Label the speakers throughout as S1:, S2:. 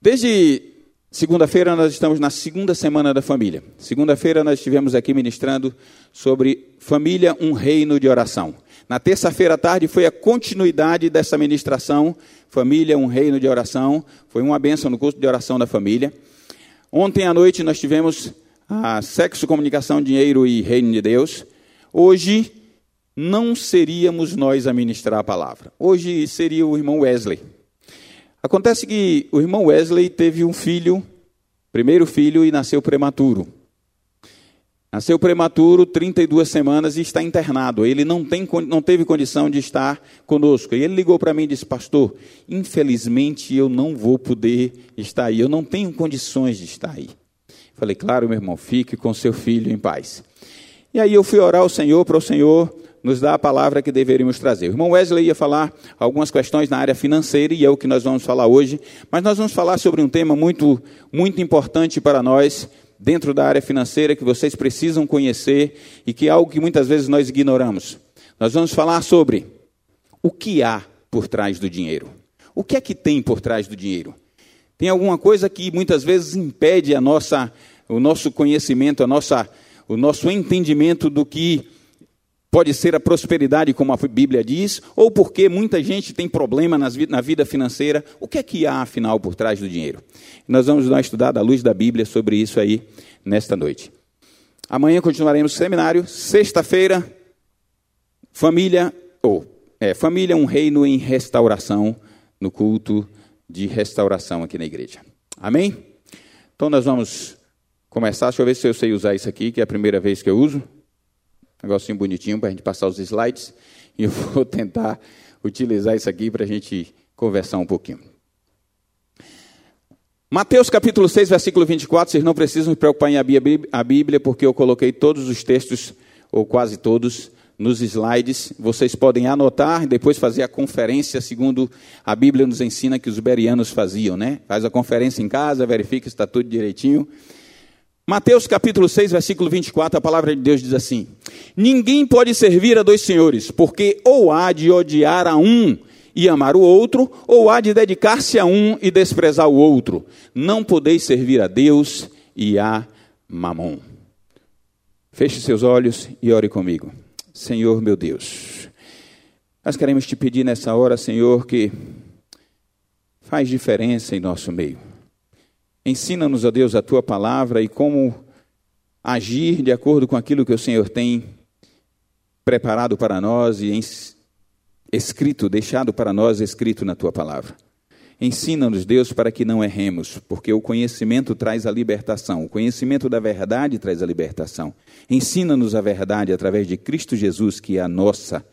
S1: Desde segunda-feira nós estamos na segunda semana da família. Segunda-feira nós estivemos aqui ministrando sobre família, um reino de oração. Na terça-feira à tarde foi a continuidade dessa ministração, família, um reino de oração. Foi uma benção no curso de oração da família. Ontem à noite nós tivemos a sexo, comunicação, dinheiro e reino de Deus. Hoje não seríamos nós a ministrar a palavra. Hoje seria o irmão Wesley. Acontece que o irmão Wesley teve um filho, primeiro filho, e nasceu prematuro. Nasceu prematuro, 32 semanas e está internado. Ele não, tem, não teve condição de estar conosco. E ele ligou para mim e disse: Pastor, infelizmente eu não vou poder estar aí. Eu não tenho condições de estar aí. Falei: Claro, meu irmão, fique com seu filho em paz. E aí eu fui orar ao Senhor para o Senhor nos dá a palavra que deveríamos trazer. O irmão Wesley ia falar algumas questões na área financeira e é o que nós vamos falar hoje, mas nós vamos falar sobre um tema muito, muito importante para nós dentro da área financeira que vocês precisam conhecer e que é algo que muitas vezes nós ignoramos. Nós vamos falar sobre o que há por trás do dinheiro. O que é que tem por trás do dinheiro? Tem alguma coisa que muitas vezes impede a nossa, o nosso conhecimento, a nossa, o nosso entendimento do que Pode ser a prosperidade, como a Bíblia diz, ou porque muita gente tem problema na vida financeira. O que é que há, afinal, por trás do dinheiro? Nós vamos dar uma estudada à luz da Bíblia sobre isso aí nesta noite. Amanhã continuaremos o seminário. Sexta-feira, família, ou é, família, um reino em restauração, no culto de restauração aqui na igreja. Amém? Então nós vamos começar. Deixa eu ver se eu sei usar isso aqui, que é a primeira vez que eu uso negocinho bonitinho para a gente passar os slides. E eu vou tentar utilizar isso aqui para a gente conversar um pouquinho. Mateus capítulo 6, versículo 24, vocês não precisam se preocupar em abrir a Bíblia, porque eu coloquei todos os textos, ou quase todos, nos slides. Vocês podem anotar e depois fazer a conferência, segundo a Bíblia nos ensina que os berianos faziam, né? Faz a conferência em casa, verifica se está tudo direitinho. Mateus capítulo 6, versículo 24, a palavra de Deus diz assim: Ninguém pode servir a dois senhores, porque ou há de odiar a um e amar o outro, ou há de dedicar-se a um e desprezar o outro. Não podeis servir a Deus e a Mamon. Feche seus olhos e ore comigo. Senhor meu Deus, nós queremos te pedir nessa hora, Senhor, que faz diferença em nosso meio. Ensina-nos, ó Deus, a tua palavra e como agir de acordo com aquilo que o Senhor tem preparado para nós e escrito, deixado para nós escrito na tua palavra. Ensina-nos, Deus, para que não erremos, porque o conhecimento traz a libertação, o conhecimento da verdade traz a libertação. Ensina-nos a verdade através de Cristo Jesus, que é a nossa,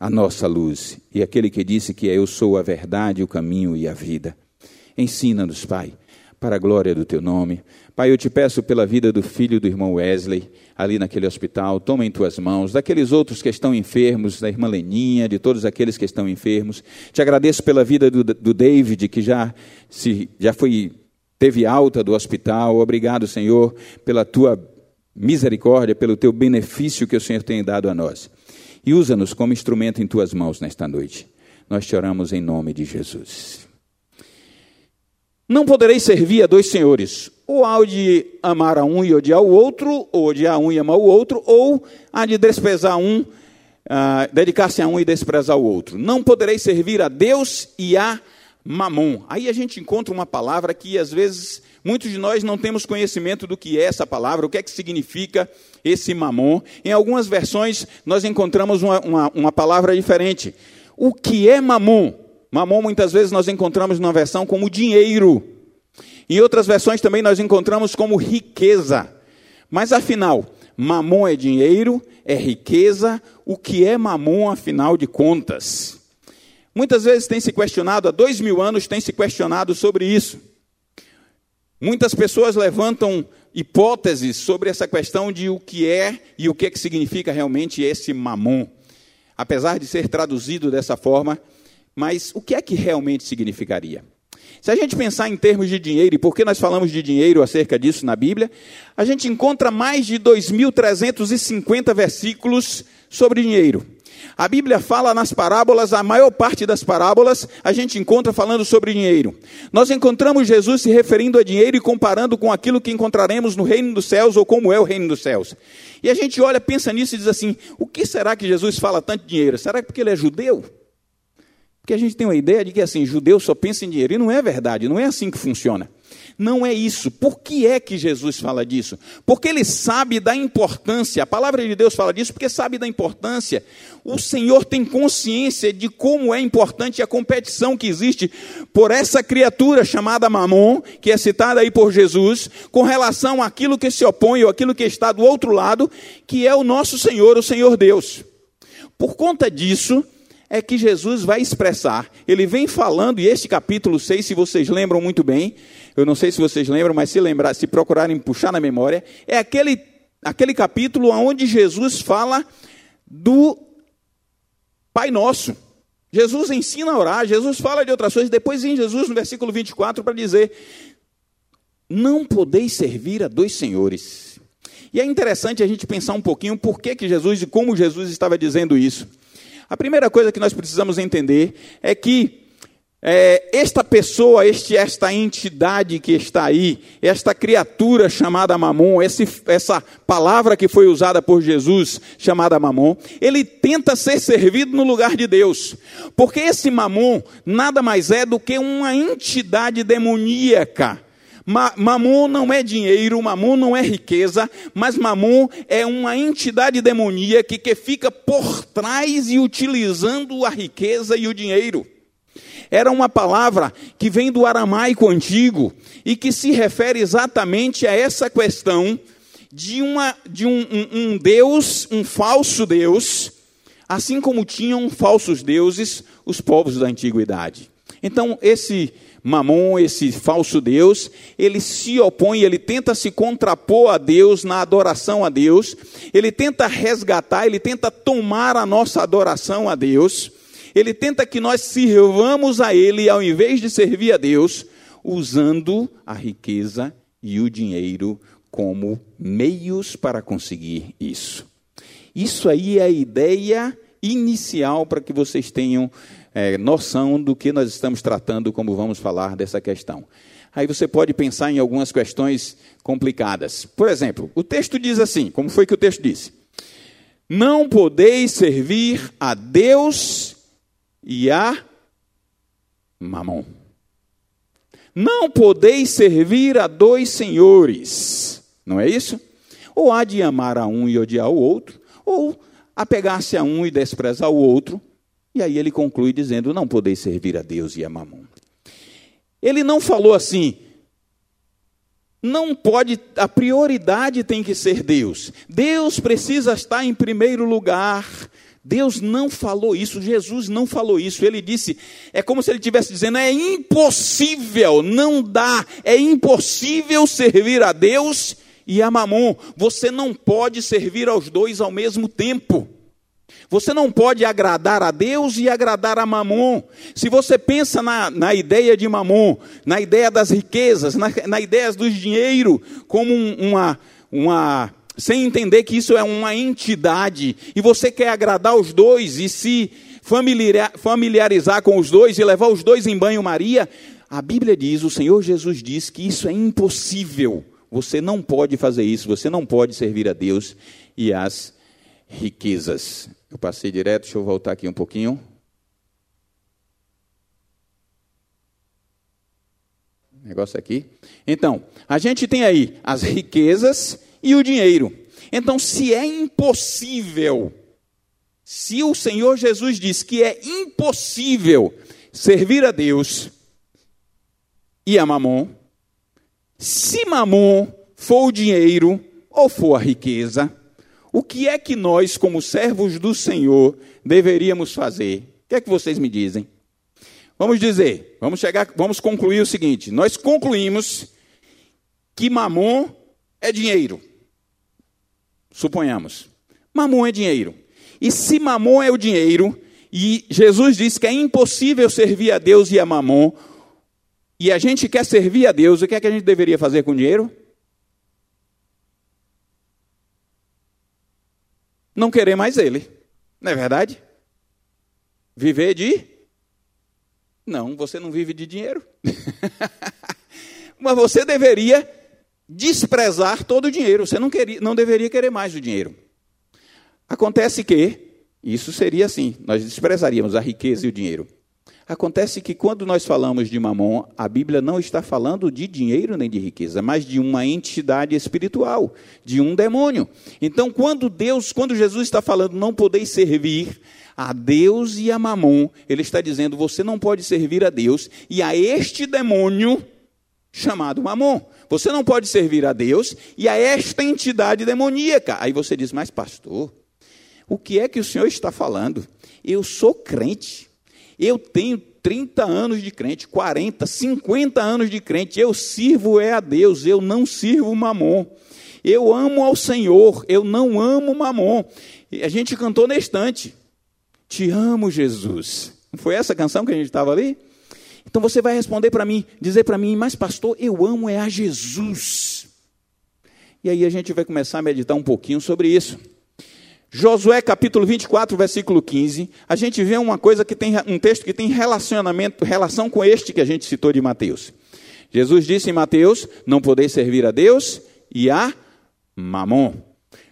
S1: a nossa luz, e aquele que disse que eu sou a verdade, o caminho e a vida. Ensina-nos, Pai para a glória do teu nome. Pai, eu te peço pela vida do filho do irmão Wesley, ali naquele hospital, toma em tuas mãos, daqueles outros que estão enfermos, da irmã Leninha, de todos aqueles que estão enfermos. Te agradeço pela vida do, do David, que já, se, já foi, teve alta do hospital. Obrigado, Senhor, pela tua misericórdia, pelo teu benefício que o Senhor tem dado a nós. E usa-nos como instrumento em tuas mãos nesta noite. Nós te oramos em nome de Jesus. Não podereis servir a dois senhores, ou há de amar a um e odiar o outro, ou odiar um e amar o outro, ou há de desprezar um, uh, dedicar-se a um e desprezar o outro. Não podereis servir a Deus e a mamon. Aí a gente encontra uma palavra que às vezes muitos de nós não temos conhecimento do que é essa palavra, o que é que significa esse mamon. Em algumas versões nós encontramos uma, uma, uma palavra diferente. O que é mamon? Mamon muitas vezes nós encontramos numa versão como dinheiro. Em outras versões também nós encontramos como riqueza. Mas afinal, mamon é dinheiro, é riqueza. O que é mamon, afinal de contas? Muitas vezes tem se questionado, há dois mil anos tem se questionado sobre isso. Muitas pessoas levantam hipóteses sobre essa questão de o que é e o que, é que significa realmente esse mamon. Apesar de ser traduzido dessa forma, mas o que é que realmente significaria? Se a gente pensar em termos de dinheiro, e por que nós falamos de dinheiro acerca disso na Bíblia, a gente encontra mais de 2.350 versículos sobre dinheiro. A Bíblia fala nas parábolas, a maior parte das parábolas a gente encontra falando sobre dinheiro. Nós encontramos Jesus se referindo a dinheiro e comparando com aquilo que encontraremos no reino dos céus ou como é o reino dos céus. E a gente olha, pensa nisso e diz assim: o que será que Jesus fala tanto de dinheiro? Será que porque ele é judeu? Porque a gente tem uma ideia de que assim, judeu só pensa em dinheiro. E não é verdade, não é assim que funciona. Não é isso. Por que é que Jesus fala disso? Porque ele sabe da importância, a palavra de Deus fala disso porque sabe da importância. O Senhor tem consciência de como é importante a competição que existe por essa criatura chamada Mamon, que é citada aí por Jesus, com relação àquilo que se opõe ou aquilo que está do outro lado, que é o nosso Senhor, o Senhor Deus. Por conta disso, é que Jesus vai expressar. Ele vem falando, e este capítulo 6, se vocês lembram muito bem, eu não sei se vocês lembram, mas se lembrar, se procurarem puxar na memória, é aquele, aquele capítulo onde Jesus fala do Pai Nosso. Jesus ensina a orar, Jesus fala de outras coisas, depois vem Jesus no versículo 24 para dizer: Não podeis servir a dois senhores. E é interessante a gente pensar um pouquinho por que, que Jesus e como Jesus estava dizendo isso. A primeira coisa que nós precisamos entender é que é, esta pessoa, este, esta entidade que está aí, esta criatura chamada Mamon, esse, essa palavra que foi usada por Jesus, chamada Mamon, ele tenta ser servido no lugar de Deus, porque esse Mamon nada mais é do que uma entidade demoníaca Mamon não é dinheiro, mamon não é riqueza, mas mamon é uma entidade demoníaca que fica por trás e utilizando a riqueza e o dinheiro. Era uma palavra que vem do aramaico antigo e que se refere exatamente a essa questão de, uma, de um, um, um Deus, um falso Deus, assim como tinham falsos deuses os povos da antiguidade. Então, esse Mamon, esse falso Deus, ele se opõe, ele tenta se contrapor a Deus na adoração a Deus, ele tenta resgatar, ele tenta tomar a nossa adoração a Deus, ele tenta que nós sirvamos a Ele ao invés de servir a Deus, usando a riqueza e o dinheiro como meios para conseguir isso. Isso aí é a ideia inicial para que vocês tenham é, noção do que nós estamos tratando, como vamos falar dessa questão. Aí você pode pensar em algumas questões complicadas. Por exemplo, o texto diz assim: como foi que o texto disse? Não podeis servir a Deus e a Mamon. Não podeis servir a dois senhores. Não é isso? Ou há de amar a um e odiar o outro, ou apegar-se a um e desprezar o outro, e aí ele conclui dizendo: Não podeis servir a Deus e a mamon. Ele não falou assim, não pode, a prioridade tem que ser Deus. Deus precisa estar em primeiro lugar. Deus não falou isso, Jesus não falou isso. Ele disse, é como se ele estivesse dizendo: é impossível, não dá, é impossível servir a Deus e a Mamon. Você não pode servir aos dois ao mesmo tempo. Você não pode agradar a Deus e agradar a Mamon. Se você pensa na, na ideia de Mamon, na ideia das riquezas, na, na ideia do dinheiro, como um, uma, uma. sem entender que isso é uma entidade, e você quer agradar os dois e se familiarizar com os dois e levar os dois em banho-maria, a Bíblia diz, o Senhor Jesus diz que isso é impossível. Você não pode fazer isso, você não pode servir a Deus e as riquezas. Eu passei direto, deixa eu voltar aqui um pouquinho. Negócio aqui. Então, a gente tem aí as riquezas e o dinheiro. Então, se é impossível, se o Senhor Jesus diz que é impossível servir a Deus e a Mamon, se Mamon for o dinheiro ou for a riqueza, o que é que nós, como servos do Senhor, deveríamos fazer? O que é que vocês me dizem? Vamos dizer, vamos chegar, vamos concluir o seguinte: nós concluímos que mamon é dinheiro. Suponhamos. Mamon é dinheiro. E se mamon é o dinheiro, e Jesus disse que é impossível servir a Deus e a mamon, e a gente quer servir a Deus, o que é que a gente deveria fazer com o dinheiro? Não querer mais ele. Não é verdade? Viver de? Não, você não vive de dinheiro. Mas você deveria desprezar todo o dinheiro. Você não, queria, não deveria querer mais o dinheiro. Acontece que isso seria assim: nós desprezaríamos a riqueza e o dinheiro. Acontece que quando nós falamos de mamon, a Bíblia não está falando de dinheiro nem de riqueza, mas de uma entidade espiritual, de um demônio. Então, quando Deus, quando Jesus está falando não podeis servir a Deus e a mamon, ele está dizendo você não pode servir a Deus e a este demônio chamado mamon. Você não pode servir a Deus e a esta entidade demoníaca. Aí você diz, mas pastor, o que é que o senhor está falando? Eu sou crente. Eu tenho 30 anos de crente, 40, 50 anos de crente. Eu sirvo é a Deus, eu não sirvo mamon. Eu amo ao Senhor, eu não amo mamon. A gente cantou na estante. Te amo, Jesus. Foi essa canção que a gente estava ali? Então você vai responder para mim, dizer para mim, mas pastor, eu amo é a Jesus. E aí a gente vai começar a meditar um pouquinho sobre isso. Josué capítulo 24, versículo 15, a gente vê uma coisa que tem um texto que tem relacionamento, relação com este que a gente citou de Mateus. Jesus disse em Mateus: "Não podeis servir a Deus e a Mamon".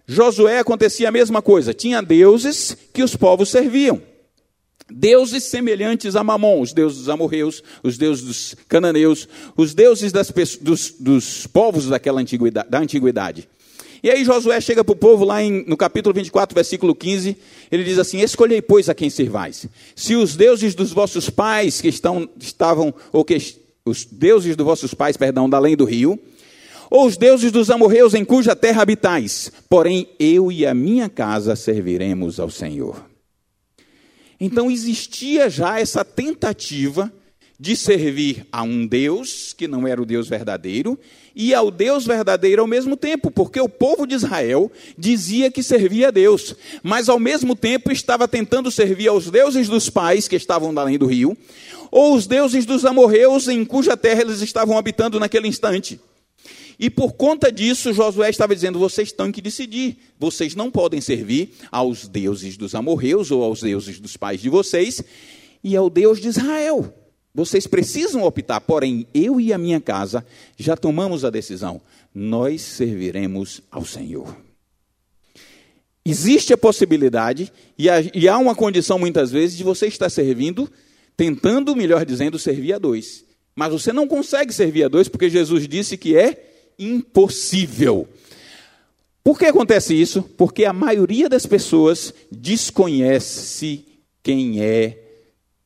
S1: Josué acontecia a mesma coisa, tinha deuses que os povos serviam. Deuses semelhantes a Mamon, os deuses dos amorreus, os deuses dos cananeus, os deuses das, dos, dos povos daquela antiguidade, da antiguidade. E aí Josué chega para o povo lá em, no capítulo 24, versículo 15, ele diz assim: Escolhei, pois, a quem servais. Se os deuses dos vossos pais que estão, estavam, ou que os deuses dos vossos pais, perdão, da além do rio, ou os deuses dos amorreus em cuja terra habitais, porém eu e a minha casa serviremos ao Senhor. Então existia já essa tentativa de servir a um Deus que não era o Deus verdadeiro e ao Deus verdadeiro ao mesmo tempo, porque o povo de Israel dizia que servia a Deus, mas ao mesmo tempo estava tentando servir aos deuses dos pais que estavam além do rio, ou os deuses dos amorreus em cuja terra eles estavam habitando naquele instante. E por conta disso, Josué estava dizendo: vocês têm que decidir. Vocês não podem servir aos deuses dos amorreus ou aos deuses dos pais de vocês e ao Deus de Israel. Vocês precisam optar, porém, eu e a minha casa já tomamos a decisão. Nós serviremos ao Senhor. Existe a possibilidade, e há uma condição muitas vezes, de você estar servindo, tentando, melhor dizendo, servir a dois. Mas você não consegue servir a dois, porque Jesus disse que é impossível. Por que acontece isso? Porque a maioria das pessoas desconhece quem é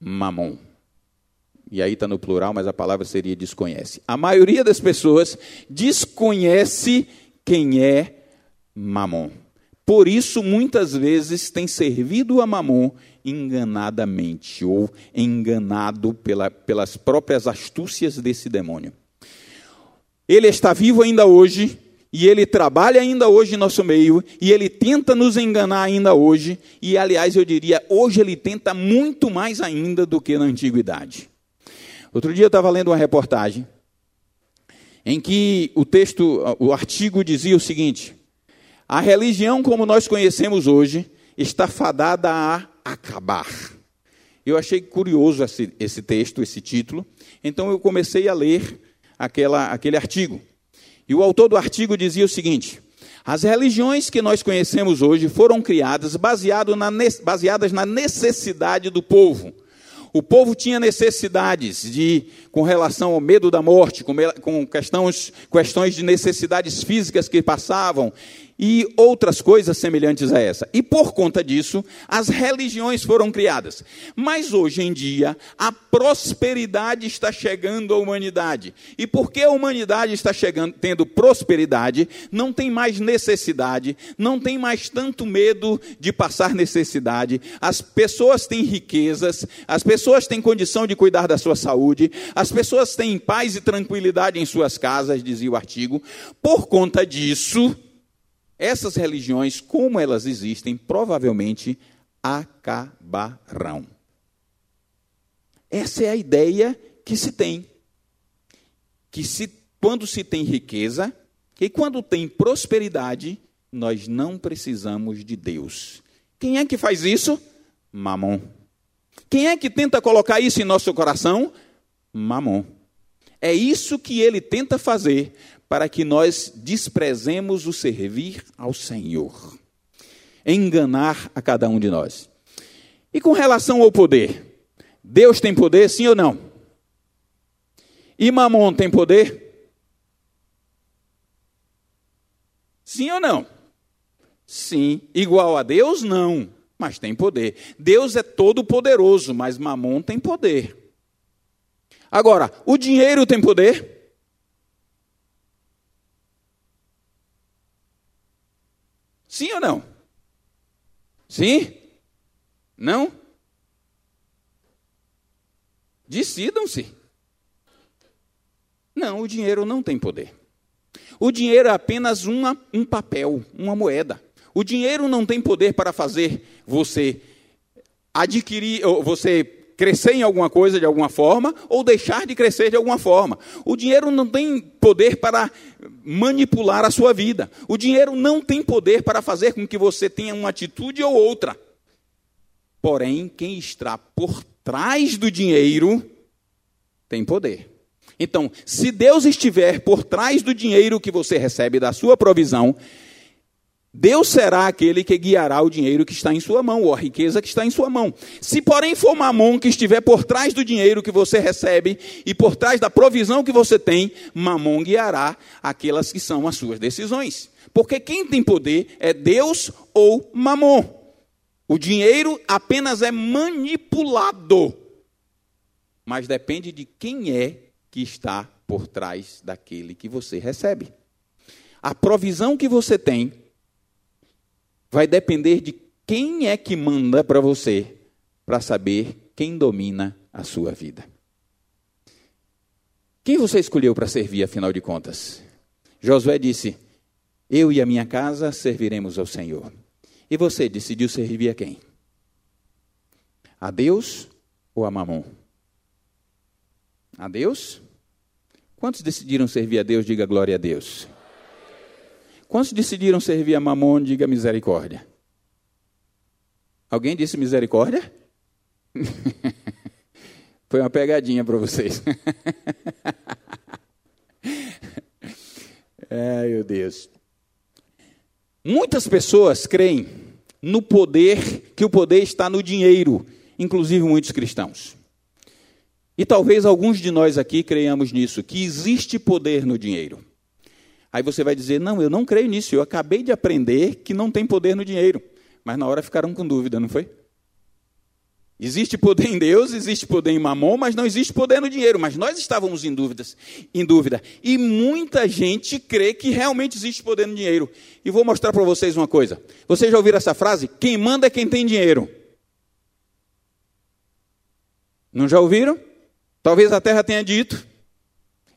S1: Mamon. E aí está no plural, mas a palavra seria desconhece. A maioria das pessoas desconhece quem é Mamon. Por isso, muitas vezes, tem servido a Mamon enganadamente ou enganado pela, pelas próprias astúcias desse demônio. Ele está vivo ainda hoje, e ele trabalha ainda hoje em nosso meio, e ele tenta nos enganar ainda hoje, e aliás, eu diria, hoje ele tenta muito mais ainda do que na antiguidade. Outro dia eu estava lendo uma reportagem em que o texto, o artigo dizia o seguinte: a religião como nós conhecemos hoje está fadada a acabar. Eu achei curioso esse, esse texto, esse título, então eu comecei a ler aquela, aquele artigo. E o autor do artigo dizia o seguinte: as religiões que nós conhecemos hoje foram criadas baseado na, baseadas na necessidade do povo o povo tinha necessidades de, com relação ao medo da morte, com, com questões, questões de necessidades físicas que passavam, e outras coisas semelhantes a essa. E por conta disso, as religiões foram criadas. Mas hoje em dia, a prosperidade está chegando à humanidade. E porque a humanidade está chegando, tendo prosperidade, não tem mais necessidade, não tem mais tanto medo de passar necessidade. As pessoas têm riquezas, as pessoas têm condição de cuidar da sua saúde, as pessoas têm paz e tranquilidade em suas casas, dizia o artigo. Por conta disso, essas religiões, como elas existem, provavelmente acabarão. Essa é a ideia que se tem. Que se, quando se tem riqueza, e quando tem prosperidade, nós não precisamos de Deus. Quem é que faz isso? Mamon. Quem é que tenta colocar isso em nosso coração? Mamon. É isso que ele tenta fazer para que nós desprezemos o servir ao Senhor. Enganar a cada um de nós. E com relação ao poder? Deus tem poder, sim ou não? E Mamon tem poder? Sim ou não? Sim. Igual a Deus? Não. Mas tem poder. Deus é todo poderoso, mas Mamon tem poder. Agora, o dinheiro tem poder? Sim ou não? Sim? Não? Decidam-se. Não, o dinheiro não tem poder. O dinheiro é apenas uma, um papel, uma moeda. O dinheiro não tem poder para fazer você adquirir, você crescer em alguma coisa de alguma forma ou deixar de crescer de alguma forma. O dinheiro não tem poder para manipular a sua vida. O dinheiro não tem poder para fazer com que você tenha uma atitude ou outra. Porém, quem está por trás do dinheiro tem poder. Então, se Deus estiver por trás do dinheiro que você recebe da sua provisão, Deus será aquele que guiará o dinheiro que está em sua mão, ou a riqueza que está em sua mão. Se, porém, for mamon que estiver por trás do dinheiro que você recebe e por trás da provisão que você tem, mamon guiará aquelas que são as suas decisões. Porque quem tem poder é Deus ou mamon. O dinheiro apenas é manipulado, mas depende de quem é que está por trás daquele que você recebe. A provisão que você tem vai depender de quem é que manda para você, para saber quem domina a sua vida. Quem você escolheu para servir, afinal de contas? Josué disse: Eu e a minha casa serviremos ao Senhor. E você decidiu servir a quem? A Deus ou a Mamon? A Deus? Quantos decidiram servir a Deus? Diga glória a Deus. Quantos decidiram servir a Mamon? Diga misericórdia. Alguém disse misericórdia? Foi uma pegadinha para vocês. Ai, meu Deus. Muitas pessoas creem no poder, que o poder está no dinheiro, inclusive muitos cristãos. E talvez alguns de nós aqui creiamos nisso, que existe poder no dinheiro. Aí você vai dizer: Não, eu não creio nisso, eu acabei de aprender que não tem poder no dinheiro. Mas na hora ficaram com dúvida, não foi? Existe poder em Deus, existe poder em Mamon, mas não existe poder no dinheiro. Mas nós estávamos em, dúvidas, em dúvida. E muita gente crê que realmente existe poder no dinheiro. E vou mostrar para vocês uma coisa. Vocês já ouviram essa frase? Quem manda é quem tem dinheiro. Não já ouviram? Talvez a terra tenha dito.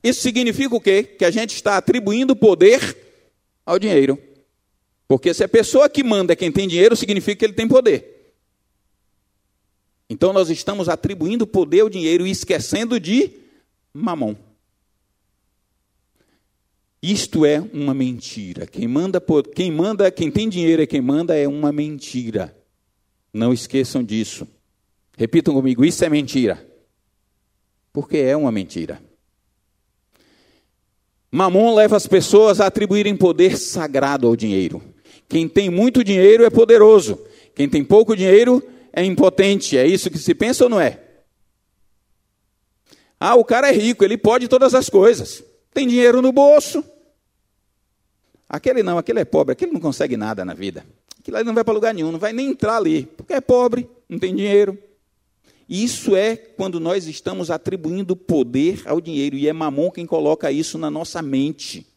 S1: Isso significa o quê? Que a gente está atribuindo poder ao dinheiro. Porque se a pessoa que manda é quem tem dinheiro, significa que ele tem poder. Então nós estamos atribuindo poder ao dinheiro e esquecendo de mamon. Isto é uma mentira. Quem manda, quem manda, quem tem dinheiro é quem manda é uma mentira. Não esqueçam disso. Repitam comigo, isso é mentira. Porque é uma mentira. Mamon leva as pessoas a atribuírem poder sagrado ao dinheiro. Quem tem muito dinheiro é poderoso. Quem tem pouco dinheiro é impotente. É isso que se pensa ou não é? Ah, o cara é rico, ele pode todas as coisas. Tem dinheiro no bolso. Aquele não, aquele é pobre, aquele não consegue nada na vida. Aquele ali não vai para lugar nenhum, não vai nem entrar ali, porque é pobre, não tem dinheiro. Isso é quando nós estamos atribuindo poder ao dinheiro, e é Mamon quem coloca isso na nossa mente,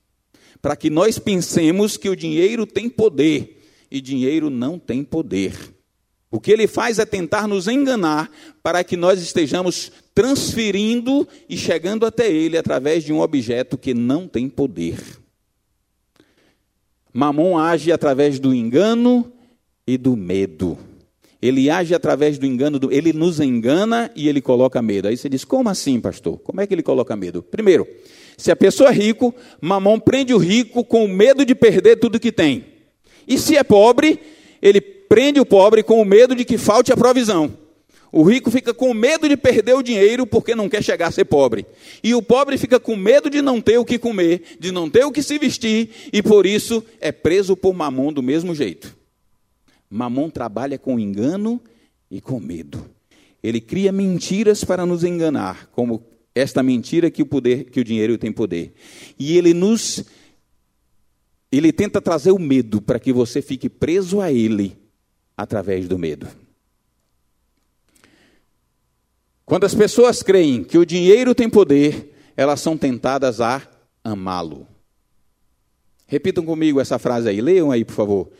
S1: para que nós pensemos que o dinheiro tem poder, e dinheiro não tem poder. O que ele faz é tentar nos enganar para que nós estejamos transferindo e chegando até ele através de um objeto que não tem poder. Mamon age através do engano e do medo. Ele age através do engano, do, ele nos engana e ele coloca medo. Aí você diz: como assim, pastor? Como é que ele coloca medo? Primeiro, se a pessoa é rico, mamão prende o rico com o medo de perder tudo que tem. E se é pobre, ele prende o pobre com o medo de que falte a provisão. O rico fica com medo de perder o dinheiro porque não quer chegar a ser pobre. E o pobre fica com medo de não ter o que comer, de não ter o que se vestir, e por isso é preso por mamon do mesmo jeito. Mamon trabalha com engano e com medo. Ele cria mentiras para nos enganar, como esta mentira que o poder, que o dinheiro tem poder. E ele nos ele tenta trazer o medo para que você fique preso a ele através do medo. Quando as pessoas creem que o dinheiro tem poder, elas são tentadas a amá-lo. Repitam comigo essa frase aí, leiam aí, por favor.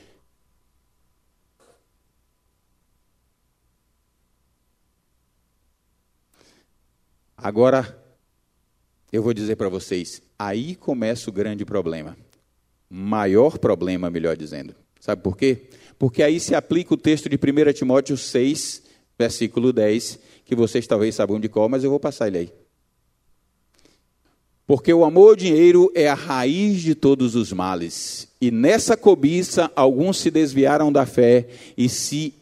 S1: Agora, eu vou dizer para vocês, aí começa o grande problema. Maior problema, melhor dizendo. Sabe por quê? Porque aí se aplica o texto de 1 Timóteo 6, versículo 10, que vocês talvez saibam de qual, mas eu vou passar ele aí. Porque o amor ao dinheiro é a raiz de todos os males. E nessa cobiça, alguns se desviaram da fé e se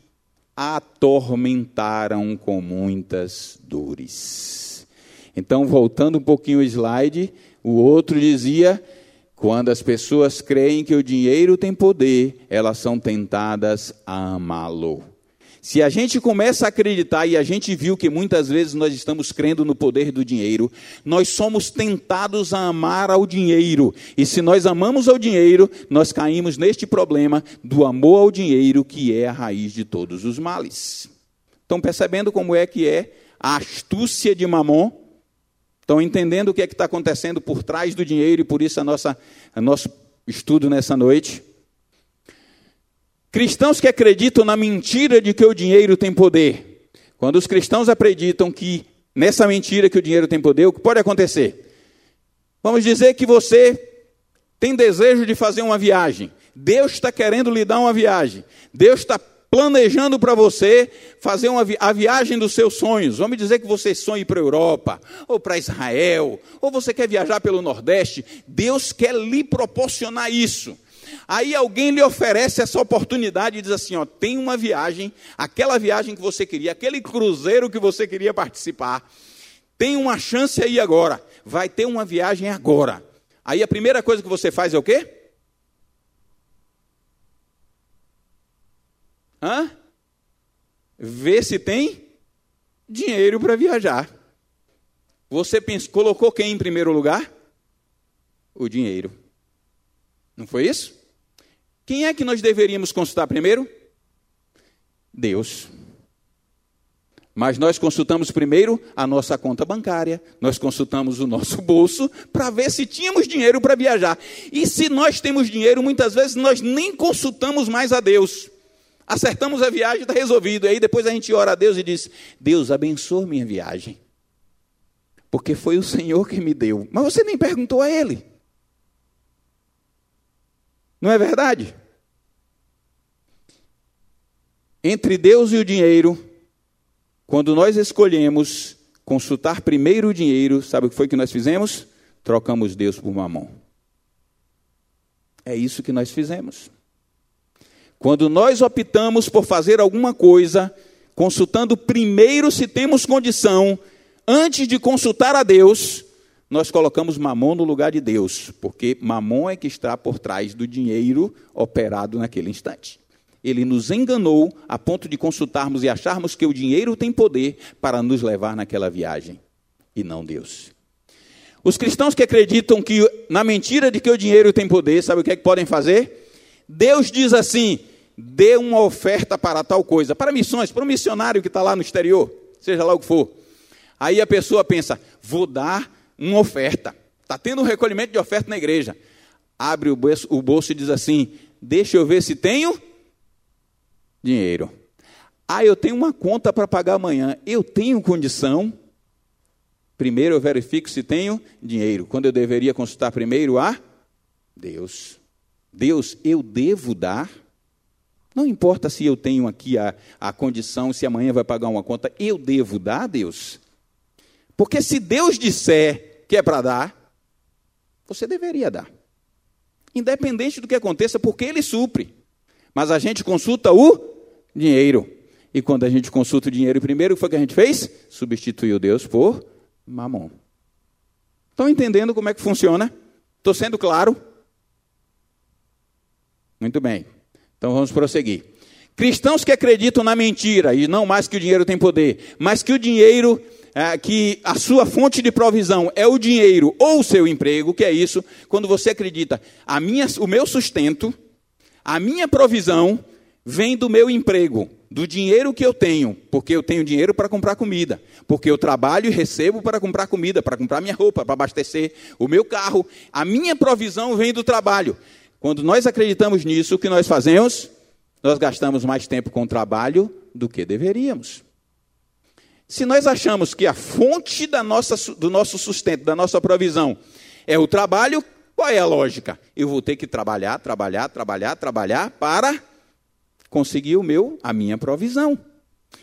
S1: atormentaram com muitas dores. Então, voltando um pouquinho o slide, o outro dizia: quando as pessoas creem que o dinheiro tem poder, elas são tentadas a amá-lo. Se a gente começa a acreditar, e a gente viu que muitas vezes nós estamos crendo no poder do dinheiro, nós somos tentados a amar ao dinheiro. E se nós amamos ao dinheiro, nós caímos neste problema do amor ao dinheiro, que é a raiz de todos os males. Estão percebendo como é que é a astúcia de Mamon? Estão entendendo o que é que está acontecendo por trás do dinheiro e por isso a nossa, a nosso estudo nessa noite? Cristãos que acreditam na mentira de que o dinheiro tem poder. Quando os cristãos acreditam que nessa mentira que o dinheiro tem poder, o que pode acontecer? Vamos dizer que você tem desejo de fazer uma viagem. Deus está querendo lhe dar uma viagem. Deus está planejando para você fazer uma vi a viagem dos seus sonhos. Vamos dizer que você sonha para a Europa, ou para Israel, ou você quer viajar pelo Nordeste. Deus quer lhe proporcionar isso. Aí alguém lhe oferece essa oportunidade e diz assim: ó, tem uma viagem, aquela viagem que você queria, aquele cruzeiro que você queria participar, tem uma chance aí agora, vai ter uma viagem agora. Aí a primeira coisa que você faz é o quê? Hã? Ver se tem dinheiro para viajar. Você pensa, colocou quem em primeiro lugar? O dinheiro. Não foi isso? Quem é que nós deveríamos consultar primeiro? Deus. Mas nós consultamos primeiro a nossa conta bancária, nós consultamos o nosso bolso para ver se tínhamos dinheiro para viajar. E se nós temos dinheiro, muitas vezes nós nem consultamos mais a Deus. Acertamos a viagem, está resolvido. E aí depois a gente ora a Deus e diz: Deus, abençoa minha viagem. Porque foi o Senhor que me deu. Mas você nem perguntou a Ele. Não é verdade? Entre Deus e o dinheiro, quando nós escolhemos consultar primeiro o dinheiro, sabe o que foi que nós fizemos? Trocamos Deus por mamão. É isso que nós fizemos. Quando nós optamos por fazer alguma coisa, consultando primeiro se temos condição, antes de consultar a Deus, nós colocamos Mamon no lugar de Deus, porque Mamon é que está por trás do dinheiro operado naquele instante. Ele nos enganou a ponto de consultarmos e acharmos que o dinheiro tem poder para nos levar naquela viagem, e não Deus. Os cristãos que acreditam que na mentira de que o dinheiro tem poder, sabe o que é que podem fazer? Deus diz assim: dê uma oferta para tal coisa, para missões, para um missionário que está lá no exterior, seja lá o que for. Aí a pessoa pensa: vou dar uma oferta. Está tendo um recolhimento de oferta na igreja. Abre o bolso, o bolso e diz assim: Deixa eu ver se tenho dinheiro. Ah, eu tenho uma conta para pagar amanhã. Eu tenho condição. Primeiro eu verifico se tenho dinheiro. Quando eu deveria consultar primeiro a Deus. Deus, eu devo dar. Não importa se eu tenho aqui a, a condição, se amanhã vai pagar uma conta, eu devo dar, Deus. Porque se Deus disser que é para dar, você deveria dar. Independente do que aconteça, porque ele supre. Mas a gente consulta o dinheiro. E quando a gente consulta o dinheiro primeiro, o que foi que a gente fez? Substituiu Deus por mamon. Estão entendendo como é que funciona? Estou sendo claro? Muito bem. Então vamos prosseguir. Cristãos que acreditam na mentira e não mais que o dinheiro tem poder, mas que o dinheiro, é, que a sua fonte de provisão é o dinheiro ou o seu emprego, que é isso, quando você acredita, a minha, o meu sustento, a minha provisão vem do meu emprego, do dinheiro que eu tenho, porque eu tenho dinheiro para comprar comida, porque eu trabalho e recebo para comprar comida, para comprar minha roupa, para abastecer o meu carro. A minha provisão vem do trabalho. Quando nós acreditamos nisso, o que nós fazemos? Nós gastamos mais tempo com o trabalho do que deveríamos. Se nós achamos que a fonte da nossa, do nosso sustento, da nossa provisão, é o trabalho, qual é a lógica? Eu vou ter que trabalhar, trabalhar, trabalhar, trabalhar para conseguir o meu, a minha provisão.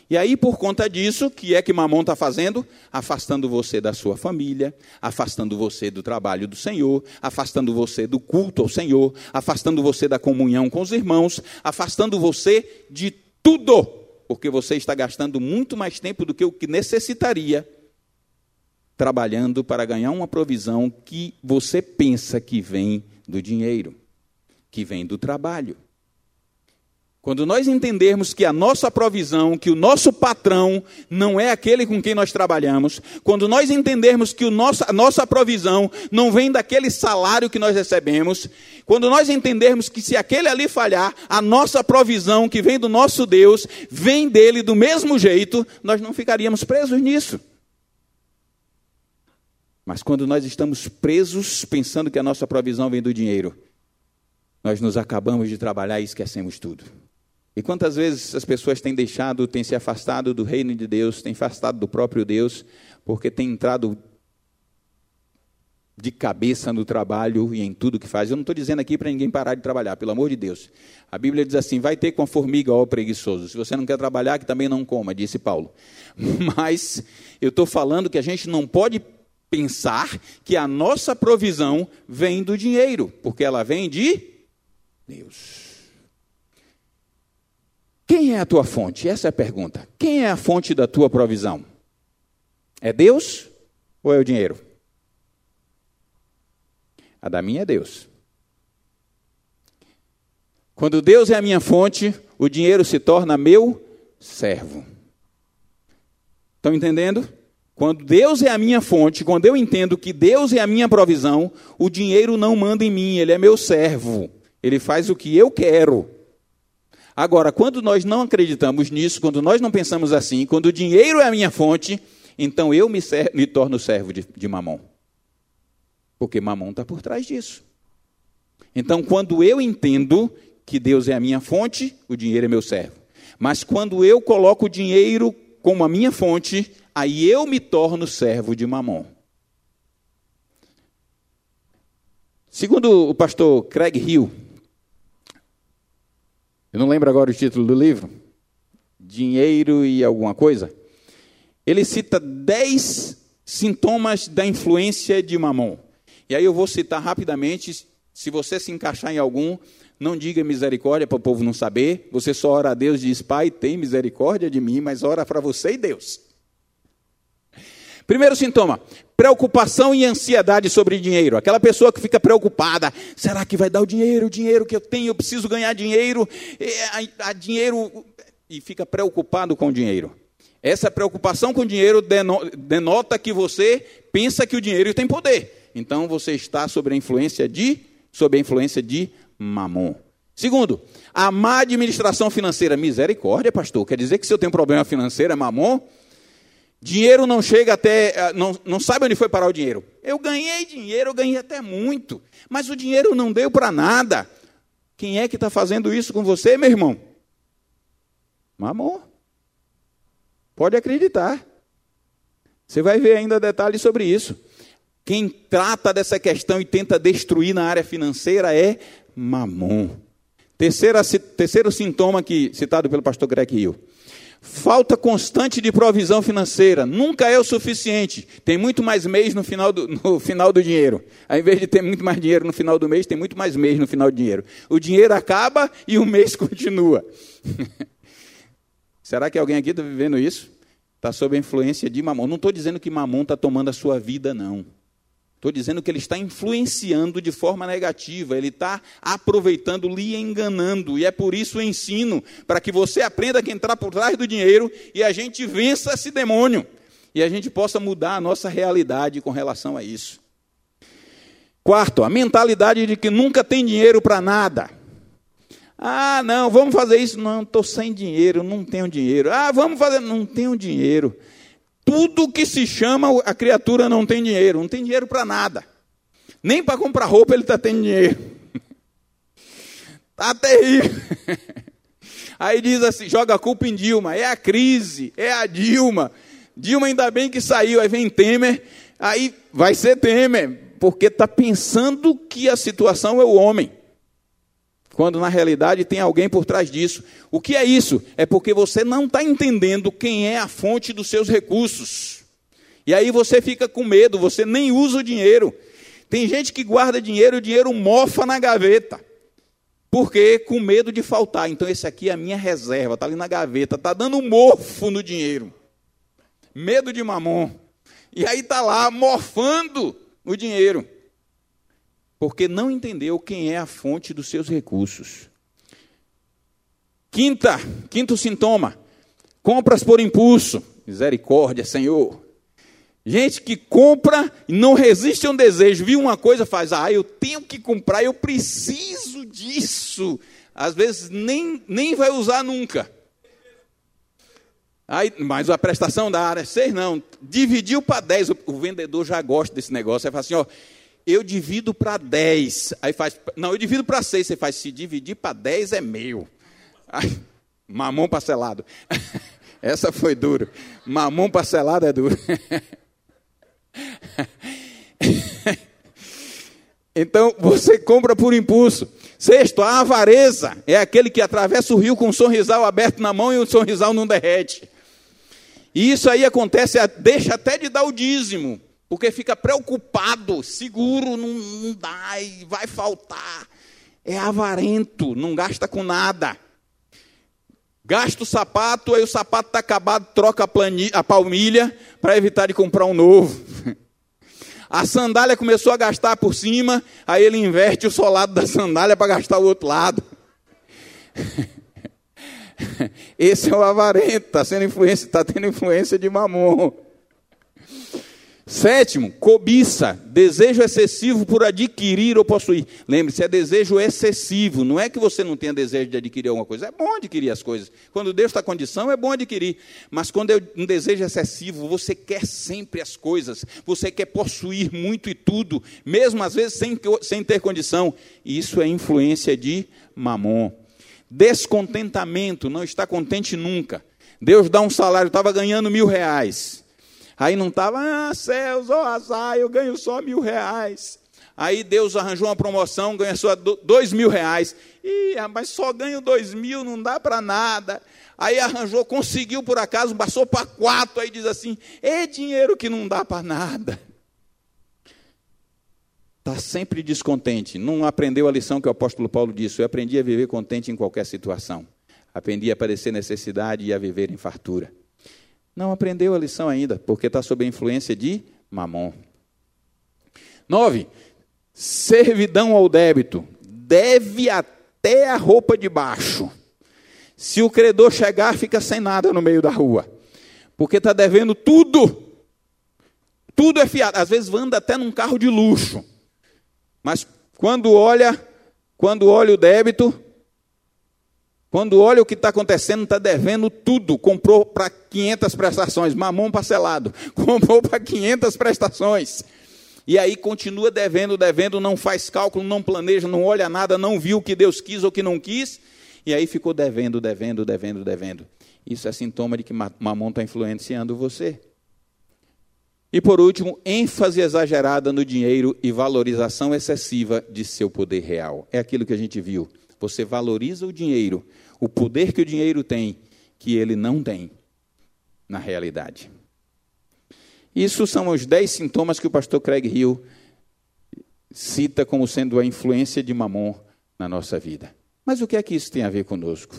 S1: E aí, por conta disso, que é que Mamon está fazendo? Afastando você da sua família, afastando você do trabalho do Senhor, afastando você do culto ao Senhor, afastando você da comunhão com os irmãos, afastando você de tudo, porque você está gastando muito mais tempo do que o que necessitaria trabalhando para ganhar uma provisão que você pensa que vem do dinheiro, que vem do trabalho. Quando nós entendermos que a nossa provisão, que o nosso patrão não é aquele com quem nós trabalhamos, quando nós entendermos que o nosso, a nossa provisão não vem daquele salário que nós recebemos, quando nós entendermos que se aquele ali falhar, a nossa provisão que vem do nosso Deus, vem dele do mesmo jeito, nós não ficaríamos presos nisso. Mas quando nós estamos presos pensando que a nossa provisão vem do dinheiro, nós nos acabamos de trabalhar e esquecemos tudo. E quantas vezes as pessoas têm deixado, têm se afastado do reino de Deus, têm afastado do próprio Deus, porque têm entrado de cabeça no trabalho e em tudo que faz. Eu não estou dizendo aqui para ninguém parar de trabalhar, pelo amor de Deus. A Bíblia diz assim: vai ter com a formiga, ó preguiçoso. Se você não quer trabalhar, que também não coma, disse Paulo. Mas eu estou falando que a gente não pode pensar que a nossa provisão vem do dinheiro, porque ela vem de Deus. Quem é a tua fonte? Essa é a pergunta. Quem é a fonte da tua provisão? É Deus ou é o dinheiro? A da minha é Deus. Quando Deus é a minha fonte, o dinheiro se torna meu servo. Estão entendendo? Quando Deus é a minha fonte, quando eu entendo que Deus é a minha provisão, o dinheiro não manda em mim, ele é meu servo. Ele faz o que eu quero. Agora, quando nós não acreditamos nisso, quando nós não pensamos assim, quando o dinheiro é a minha fonte, então eu me, ser, me torno servo de, de. Porque mamon está por trás disso. Então, quando eu entendo que Deus é a minha fonte, o dinheiro é meu servo. Mas quando eu coloco o dinheiro como a minha fonte, aí eu me torno servo de mamon. Segundo o pastor Craig Hill, eu não lembro agora o título do livro, Dinheiro e alguma coisa. Ele cita dez sintomas da influência de Mamon. E aí eu vou citar rapidamente, se você se encaixar em algum, não diga misericórdia para o povo não saber, você só ora a Deus e diz, Pai, tem misericórdia de mim, mas ora para você e Deus. Primeiro sintoma, preocupação e ansiedade sobre dinheiro. Aquela pessoa que fica preocupada: será que vai dar o dinheiro? O dinheiro que eu tenho, eu preciso ganhar dinheiro, a, a dinheiro e fica preocupado com o dinheiro. Essa preocupação com o dinheiro denota que você pensa que o dinheiro tem poder. Então você está sob a influência de, sob a influência de mamon. Segundo, a má administração financeira. Misericórdia, pastor. Quer dizer que se eu tenho problema financeiro é mamon? Dinheiro não chega até. Eh, não, não sabe onde foi parar o dinheiro. Eu ganhei dinheiro, eu ganhei até muito. Mas o dinheiro não deu para nada. Quem é que está fazendo isso com você, meu irmão? Mamor. Pode acreditar. Você vai ver ainda detalhes sobre isso. Quem trata dessa questão e tenta destruir na área financeira é mamon. Terceira, terceiro sintoma que, citado pelo pastor Greg Hill. Falta constante de provisão financeira. Nunca é o suficiente. Tem muito mais mês no final, do, no final do dinheiro. Ao invés de ter muito mais dinheiro no final do mês, tem muito mais mês no final do dinheiro. O dinheiro acaba e o mês continua. Será que alguém aqui está vivendo isso? Está sob a influência de mamon. Não estou dizendo que mamon está tomando a sua vida, não. Estou dizendo que ele está influenciando de forma negativa, ele está aproveitando, lhe enganando. E é por isso o ensino, para que você aprenda a entrar por trás do dinheiro e a gente vença esse demônio. E a gente possa mudar a nossa realidade com relação a isso. Quarto, a mentalidade de que nunca tem dinheiro para nada. Ah, não, vamos fazer isso. Não, estou sem dinheiro, não tenho dinheiro. Ah, vamos fazer. Não tenho dinheiro. Tudo que se chama, a criatura não tem dinheiro, não tem dinheiro para nada. Nem para comprar roupa ele está tendo dinheiro. Está terrível. Aí diz assim: joga a culpa em Dilma. É a crise, é a Dilma. Dilma ainda bem que saiu, aí vem Temer, aí vai ser Temer, porque está pensando que a situação é o homem quando na realidade tem alguém por trás disso. O que é isso? É porque você não está entendendo quem é a fonte dos seus recursos. E aí você fica com medo, você nem usa o dinheiro. Tem gente que guarda dinheiro, o dinheiro mofa na gaveta. Porque com medo de faltar. Então esse aqui é a minha reserva, está ali na gaveta, está dando um mofo no dinheiro. Medo de mamon. E aí está lá morfando o dinheiro porque não entendeu quem é a fonte dos seus recursos. Quinta, quinto sintoma: compras por impulso. Misericórdia, Senhor. Gente que compra e não resiste a um desejo, viu uma coisa, faz, ah, eu tenho que comprar, eu preciso disso. Às vezes nem, nem vai usar nunca. Aí, mas a prestação da área 6 não, dividiu para 10, o, o vendedor já gosta desse negócio, aí fala assim, ó, eu divido para 10. Aí faz, não, eu divido para 6. Você faz, se dividir para 10 é meu. Aí, mamão parcelado. Essa foi duro. Mamão parcelado é duro. Então você compra por impulso. Sexto, a avareza é aquele que atravessa o rio com um sorrisal aberto na mão e o sorrisal não derrete. E isso aí acontece, deixa até de dar o dízimo porque fica preocupado, seguro, não, não dá, vai faltar. É avarento, não gasta com nada. Gasta o sapato, aí o sapato está acabado, troca a, a palmilha para evitar de comprar um novo. A sandália começou a gastar por cima, aí ele inverte o solado da sandália para gastar o outro lado. Esse é o avarento, está sendo influência, está tendo influência de mamon. Sétimo, cobiça, desejo excessivo por adquirir ou possuir. Lembre-se, é desejo excessivo, não é que você não tenha desejo de adquirir alguma coisa, é bom adquirir as coisas. Quando Deus está condição, é bom adquirir. Mas quando é um desejo excessivo, você quer sempre as coisas, você quer possuir muito e tudo, mesmo às vezes sem, sem ter condição. Isso é influência de mamon. Descontentamento, não está contente nunca. Deus dá um salário, estava ganhando mil reais. Aí não estava, ah, céus, oh, azar, eu ganho só mil reais. Aí Deus arranjou uma promoção, ganha só dois mil reais. Ih, mas só ganho dois mil, não dá para nada. Aí arranjou, conseguiu por acaso, passou para quatro. Aí diz assim: é dinheiro que não dá para nada. Está sempre descontente. Não aprendeu a lição que o apóstolo Paulo disse: eu aprendi a viver contente em qualquer situação. Aprendi a padecer necessidade e a viver em fartura. Não aprendeu a lição ainda, porque está sob a influência de mamon. Nove, servidão ao débito. Deve até a roupa de baixo. Se o credor chegar, fica sem nada no meio da rua. Porque está devendo tudo. Tudo é fiado. Às vezes anda até num carro de luxo. Mas quando olha, quando olha o débito, quando olha o que está acontecendo, está devendo tudo. Comprou para 500 prestações, mamão parcelado. Comprou para 500 prestações. E aí continua devendo, devendo, não faz cálculo, não planeja, não olha nada, não viu o que Deus quis ou que não quis. E aí ficou devendo, devendo, devendo, devendo. Isso é sintoma de que mamão está influenciando você. E por último, ênfase exagerada no dinheiro e valorização excessiva de seu poder real. É aquilo que a gente viu. Você valoriza o dinheiro, o poder que o dinheiro tem, que ele não tem na realidade. Isso são os dez sintomas que o pastor Craig Hill cita como sendo a influência de Mamon na nossa vida. Mas o que é que isso tem a ver conosco?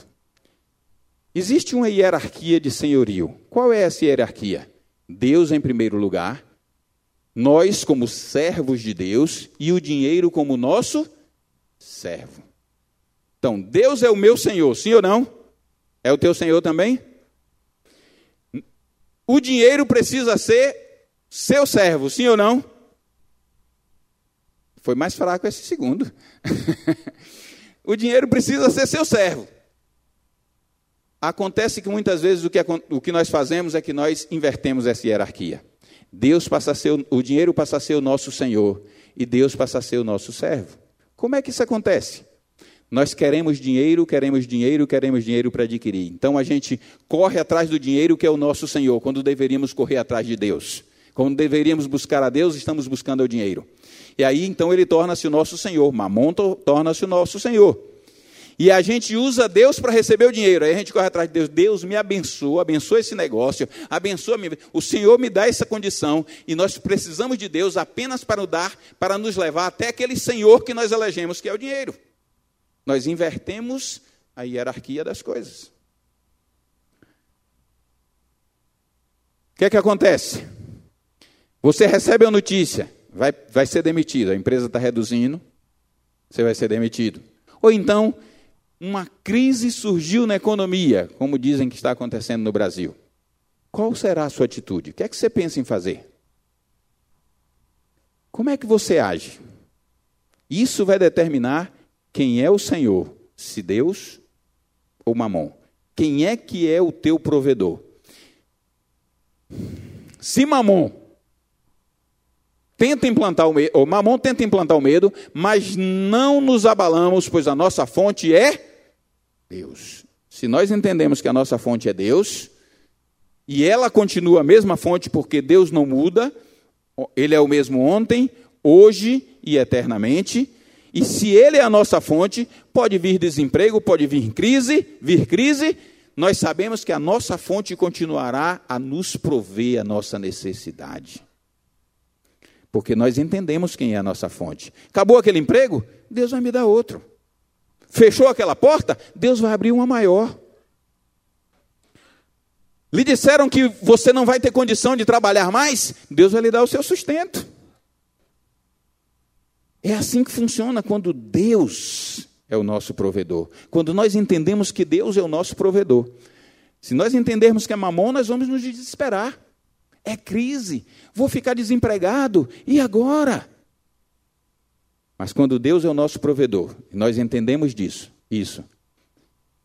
S1: Existe uma hierarquia de senhorio. Qual é essa hierarquia? Deus em primeiro lugar, nós como servos de Deus e o dinheiro como nosso servo. Então, Deus é o meu Senhor, sim ou não? É o teu Senhor também? O dinheiro precisa ser seu servo, sim ou não? Foi mais fraco esse segundo. o dinheiro precisa ser seu servo. Acontece que muitas vezes o que, o que nós fazemos é que nós invertemos essa hierarquia. Deus passa a ser, o dinheiro passa a ser o nosso Senhor e Deus passa a ser o nosso servo. Como é que isso acontece? Nós queremos dinheiro, queremos dinheiro, queremos dinheiro para adquirir. Então a gente corre atrás do dinheiro que é o nosso Senhor, quando deveríamos correr atrás de Deus. Quando deveríamos buscar a Deus, estamos buscando o dinheiro. E aí então ele torna-se o nosso Senhor. Mamon torna-se o nosso Senhor. E a gente usa Deus para receber o dinheiro. Aí a gente corre atrás de Deus. Deus me abençoa, abençoa esse negócio, abençoa -me. O Senhor me dá essa condição. E nós precisamos de Deus apenas para nos dar, para nos levar até aquele Senhor que nós elegemos, que é o dinheiro. Nós invertemos a hierarquia das coisas. O que é que acontece? Você recebe a notícia, vai, vai ser demitido, a empresa está reduzindo, você vai ser demitido. Ou então, uma crise surgiu na economia, como dizem que está acontecendo no Brasil. Qual será a sua atitude? O que é que você pensa em fazer? Como é que você age? Isso vai determinar quem é o Senhor, se Deus ou Mamon. Quem é que é o teu provedor? Se Mamon tenta implantar o medo, Mamon tenta implantar o medo, mas não nos abalamos, pois a nossa fonte é Deus. Se nós entendemos que a nossa fonte é Deus, e ela continua a mesma fonte porque Deus não muda, Ele é o mesmo ontem, hoje e eternamente, e se Ele é a nossa fonte, pode vir desemprego, pode vir crise, vir crise, nós sabemos que a nossa fonte continuará a nos prover a nossa necessidade. Porque nós entendemos quem é a nossa fonte. Acabou aquele emprego? Deus vai me dar outro. Fechou aquela porta? Deus vai abrir uma maior. Lhe disseram que você não vai ter condição de trabalhar mais? Deus vai lhe dar o seu sustento. É assim que funciona quando Deus é o nosso provedor. Quando nós entendemos que Deus é o nosso provedor. Se nós entendermos que é mamão, nós vamos nos desesperar. É crise. Vou ficar desempregado. E agora? Mas quando Deus é o nosso provedor, e nós entendemos disso, isso,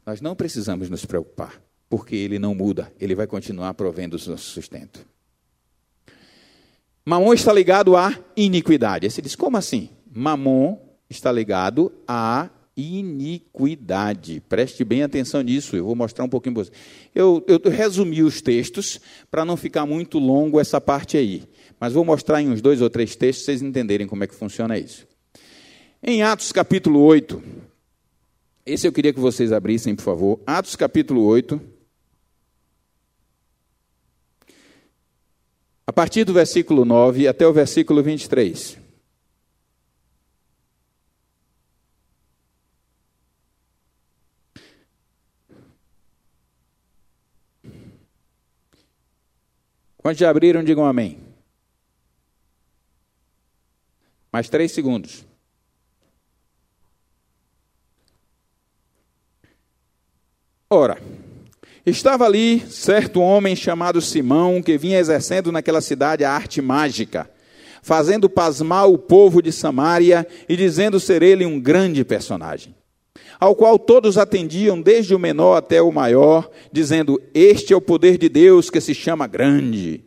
S1: nós não precisamos nos preocupar, porque Ele não muda, Ele vai continuar provendo o nosso sustento. Mamon está ligado à iniquidade. Aí você diz, como assim? Mamon está ligado à iniquidade. Preste bem atenção nisso, eu vou mostrar um pouquinho para você. Eu, eu resumi os textos para não ficar muito longo essa parte aí, mas vou mostrar em uns dois ou três textos vocês entenderem como é que funciona isso. Em Atos capítulo 8, esse eu queria que vocês abrissem, por favor. Atos capítulo 8. A partir do versículo 9 até o versículo 23. Quando já abriram, digam amém. Mais três segundos. Ora, estava ali certo homem chamado Simão, que vinha exercendo naquela cidade a arte mágica, fazendo pasmar o povo de Samaria e dizendo ser ele um grande personagem. Ao qual todos atendiam, desde o menor até o maior, dizendo: Este é o poder de Deus que se chama grande.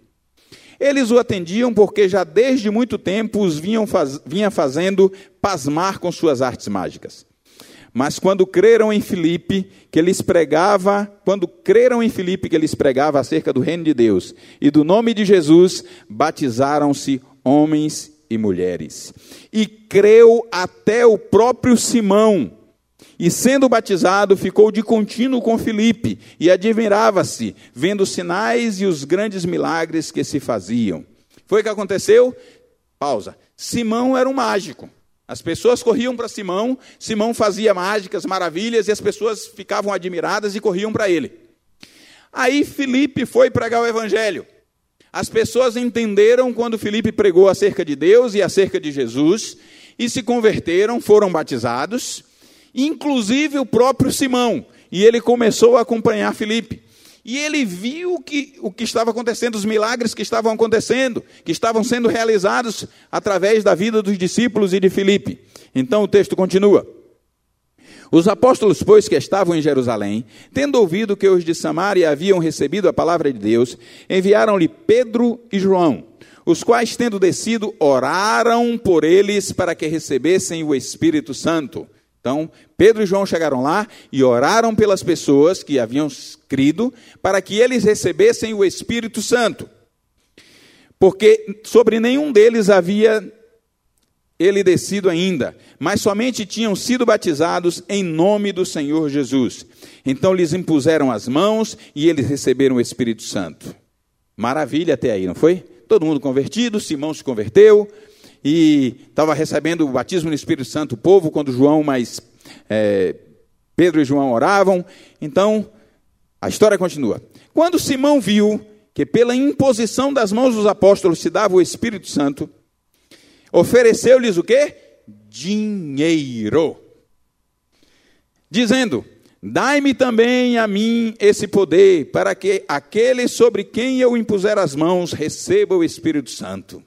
S1: Eles o atendiam porque já desde muito tempo os vinham faz, vinha fazendo pasmar com suas artes mágicas. Mas quando creram em Filipe, que lhes pregava, quando creram em Filipe que lhes pregava acerca do reino de Deus e do nome de Jesus, batizaram-se homens e mulheres. E creu até o próprio Simão. E sendo batizado, ficou de contínuo com Filipe e admirava-se, vendo os sinais e os grandes milagres que se faziam. Foi o que aconteceu? Pausa. Simão era um mágico. As pessoas corriam para Simão, Simão fazia mágicas, maravilhas, e as pessoas ficavam admiradas e corriam para ele. Aí Filipe foi pregar o evangelho. As pessoas entenderam quando Filipe pregou acerca de Deus e acerca de Jesus e se converteram, foram batizados, inclusive o próprio Simão, e ele começou a acompanhar Filipe. E ele viu que, o que estava acontecendo, os milagres que estavam acontecendo, que estavam sendo realizados através da vida dos discípulos e de Filipe. Então o texto continua. Os apóstolos, pois, que estavam em Jerusalém, tendo ouvido que os de Samaria haviam recebido a palavra de Deus, enviaram-lhe Pedro e João, os quais, tendo descido, oraram por eles para que recebessem o Espírito Santo. Então, Pedro e João chegaram lá e oraram pelas pessoas que haviam crido para que eles recebessem o Espírito Santo. Porque sobre nenhum deles havia ele descido ainda, mas somente tinham sido batizados em nome do Senhor Jesus. Então lhes impuseram as mãos e eles receberam o Espírito Santo. Maravilha até aí, não foi? Todo mundo convertido, Simão se converteu e estava recebendo o batismo no Espírito Santo o povo quando João, mas é, Pedro e João oravam. Então a história continua. Quando Simão viu que pela imposição das mãos dos apóstolos se dava o Espírito Santo, ofereceu-lhes o quê? Dinheiro. Dizendo: Dai-me também a mim esse poder, para que aquele sobre quem eu impuser as mãos receba o Espírito Santo.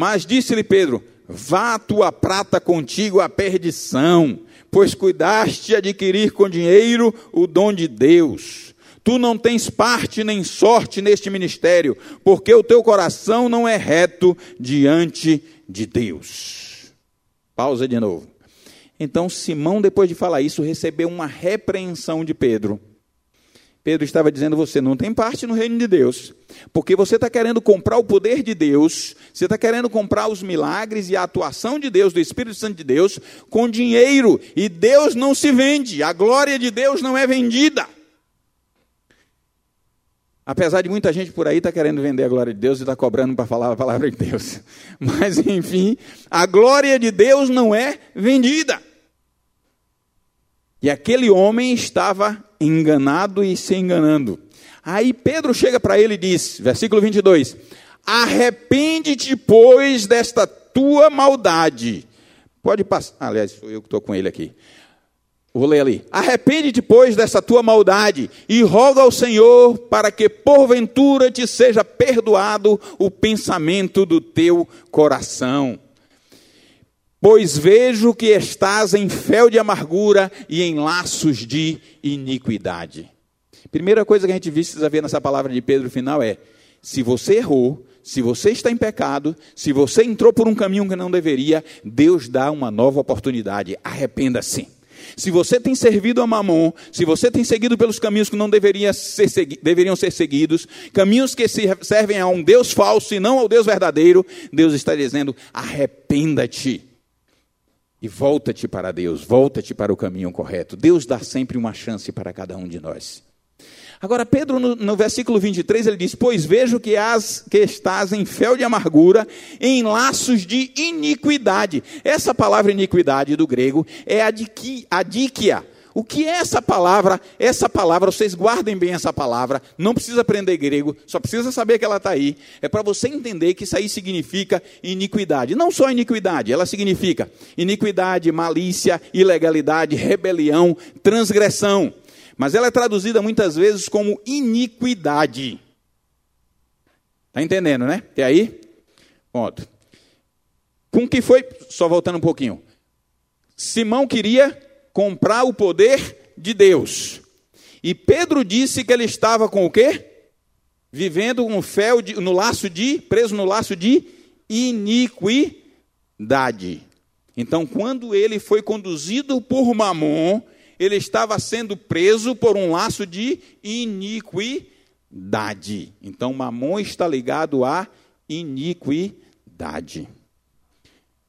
S1: Mas disse-lhe Pedro: Vá tua prata contigo à perdição, pois cuidaste adquirir com dinheiro o dom de Deus. Tu não tens parte nem sorte neste ministério, porque o teu coração não é reto diante de Deus. Pausa de novo. Então Simão, depois de falar isso, recebeu uma repreensão de Pedro. Pedro estava dizendo: Você não tem parte no reino de Deus, porque você está querendo comprar o poder de Deus, você está querendo comprar os milagres e a atuação de Deus, do Espírito Santo de Deus, com dinheiro, e Deus não se vende, a glória de Deus não é vendida. Apesar de muita gente por aí estar tá querendo vender a glória de Deus e estar tá cobrando para falar a palavra de Deus. Mas, enfim, a glória de Deus não é vendida. E aquele homem estava enganado e se enganando. Aí Pedro chega para ele e diz, versículo 22, Arrepende-te, pois, desta tua maldade. Pode passar, aliás, sou eu que estou com ele aqui. Vou ler ali. Arrepende-te, pois, dessa tua maldade e roga ao Senhor para que, porventura, te seja perdoado o pensamento do teu coração. Pois vejo que estás em fel de amargura e em laços de iniquidade. Primeira coisa que a gente precisa ver nessa palavra de Pedro final é: se você errou, se você está em pecado, se você entrou por um caminho que não deveria, Deus dá uma nova oportunidade. Arrependa-se. Se você tem servido a Mamon, se você tem seguido pelos caminhos que não deveria ser deveriam ser seguidos, caminhos que servem a um Deus falso e não ao Deus verdadeiro, Deus está dizendo: arrependa-te e volta-te para Deus, volta-te para o caminho correto. Deus dá sempre uma chance para cada um de nós. Agora, Pedro, no, no, versículo 23, ele diz: Pois vejo que, as, que estás em fel de amargura, em laços de iniquidade. Essa palavra iniquidade do grego é adíquia. O que é essa palavra? Essa palavra, vocês guardem bem essa palavra, não precisa aprender grego, só precisa saber que ela está aí. É para você entender que isso aí significa iniquidade. Não só iniquidade, ela significa iniquidade, malícia, ilegalidade, rebelião, transgressão mas ela é traduzida muitas vezes como iniquidade. Está entendendo, né? Até aí? Ponto. Com que foi, só voltando um pouquinho. Simão queria comprar o poder de Deus. E Pedro disse que ele estava com o quê? Vivendo um fel de, no laço de, preso no laço de iniquidade. Então, quando ele foi conduzido por Mamon, ele estava sendo preso por um laço de iniquidade. Então, Mamon está ligado à iniquidade.